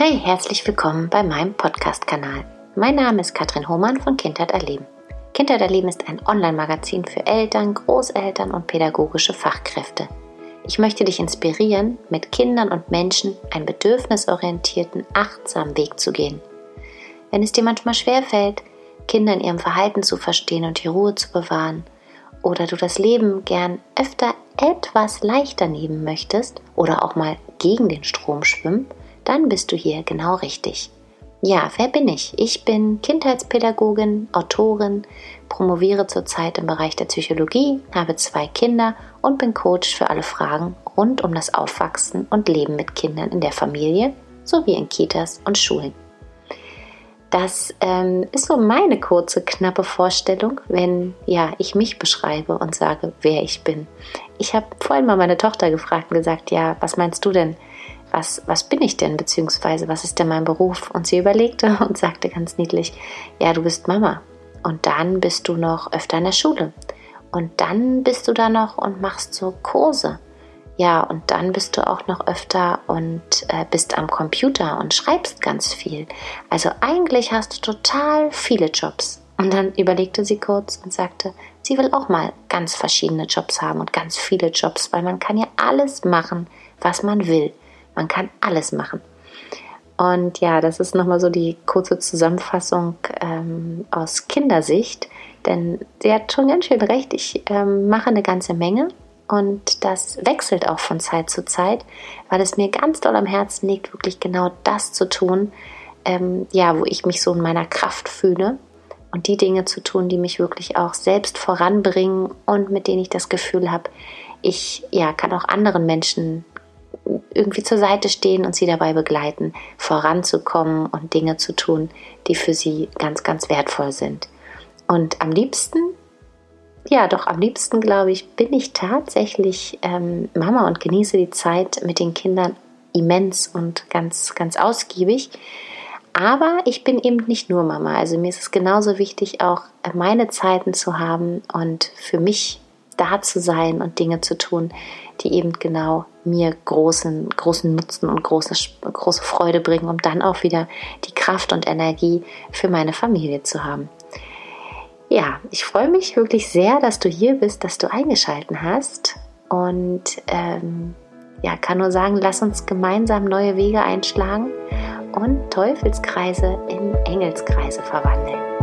Hey, herzlich willkommen bei meinem Podcast-Kanal. Mein Name ist Katrin Hohmann von Kindheit erleben. Kindheit erleben ist ein Online-Magazin für Eltern, Großeltern und pädagogische Fachkräfte. Ich möchte dich inspirieren, mit Kindern und Menschen einen bedürfnisorientierten, achtsamen Weg zu gehen. Wenn es dir manchmal schwerfällt, Kinder in ihrem Verhalten zu verstehen und die Ruhe zu bewahren, oder du das Leben gern öfter etwas leichter nehmen möchtest oder auch mal gegen den Strom schwimmen, dann bist du hier genau richtig. Ja, wer bin ich? Ich bin Kindheitspädagogin, Autorin, promoviere zurzeit im Bereich der Psychologie, habe zwei Kinder und bin Coach für alle Fragen rund um das Aufwachsen und Leben mit Kindern in der Familie sowie in Kitas und Schulen. Das ähm, ist so meine kurze, knappe Vorstellung, wenn ja ich mich beschreibe und sage, wer ich bin. Ich habe vorhin mal meine Tochter gefragt und gesagt, ja, was meinst du denn? Was, was bin ich denn, beziehungsweise was ist denn mein Beruf? Und sie überlegte und sagte ganz niedlich, ja, du bist Mama. Und dann bist du noch öfter in der Schule. Und dann bist du da noch und machst so Kurse. Ja, und dann bist du auch noch öfter und äh, bist am Computer und schreibst ganz viel. Also eigentlich hast du total viele Jobs. Und dann überlegte sie kurz und sagte, sie will auch mal ganz verschiedene Jobs haben und ganz viele Jobs, weil man kann ja alles machen, was man will. Man kann alles machen. Und ja, das ist nochmal so die kurze Zusammenfassung ähm, aus Kindersicht. Denn sie hat schon ganz schön recht. Ich ähm, mache eine ganze Menge und das wechselt auch von Zeit zu Zeit, weil es mir ganz doll am Herzen liegt, wirklich genau das zu tun, ähm, ja, wo ich mich so in meiner Kraft fühle und die Dinge zu tun, die mich wirklich auch selbst voranbringen und mit denen ich das Gefühl habe, ich ja, kann auch anderen Menschen irgendwie zur Seite stehen und sie dabei begleiten, voranzukommen und Dinge zu tun, die für sie ganz, ganz wertvoll sind. Und am liebsten, ja, doch am liebsten, glaube ich, bin ich tatsächlich ähm, Mama und genieße die Zeit mit den Kindern immens und ganz, ganz ausgiebig. Aber ich bin eben nicht nur Mama. Also mir ist es genauso wichtig, auch meine Zeiten zu haben und für mich da zu sein und Dinge zu tun, die eben genau mir großen, großen Nutzen und große, große Freude bringen, um dann auch wieder die Kraft und Energie für meine Familie zu haben. Ja, ich freue mich wirklich sehr, dass du hier bist, dass du eingeschalten hast und ähm, ja, kann nur sagen, lass uns gemeinsam neue Wege einschlagen und Teufelskreise in Engelskreise verwandeln.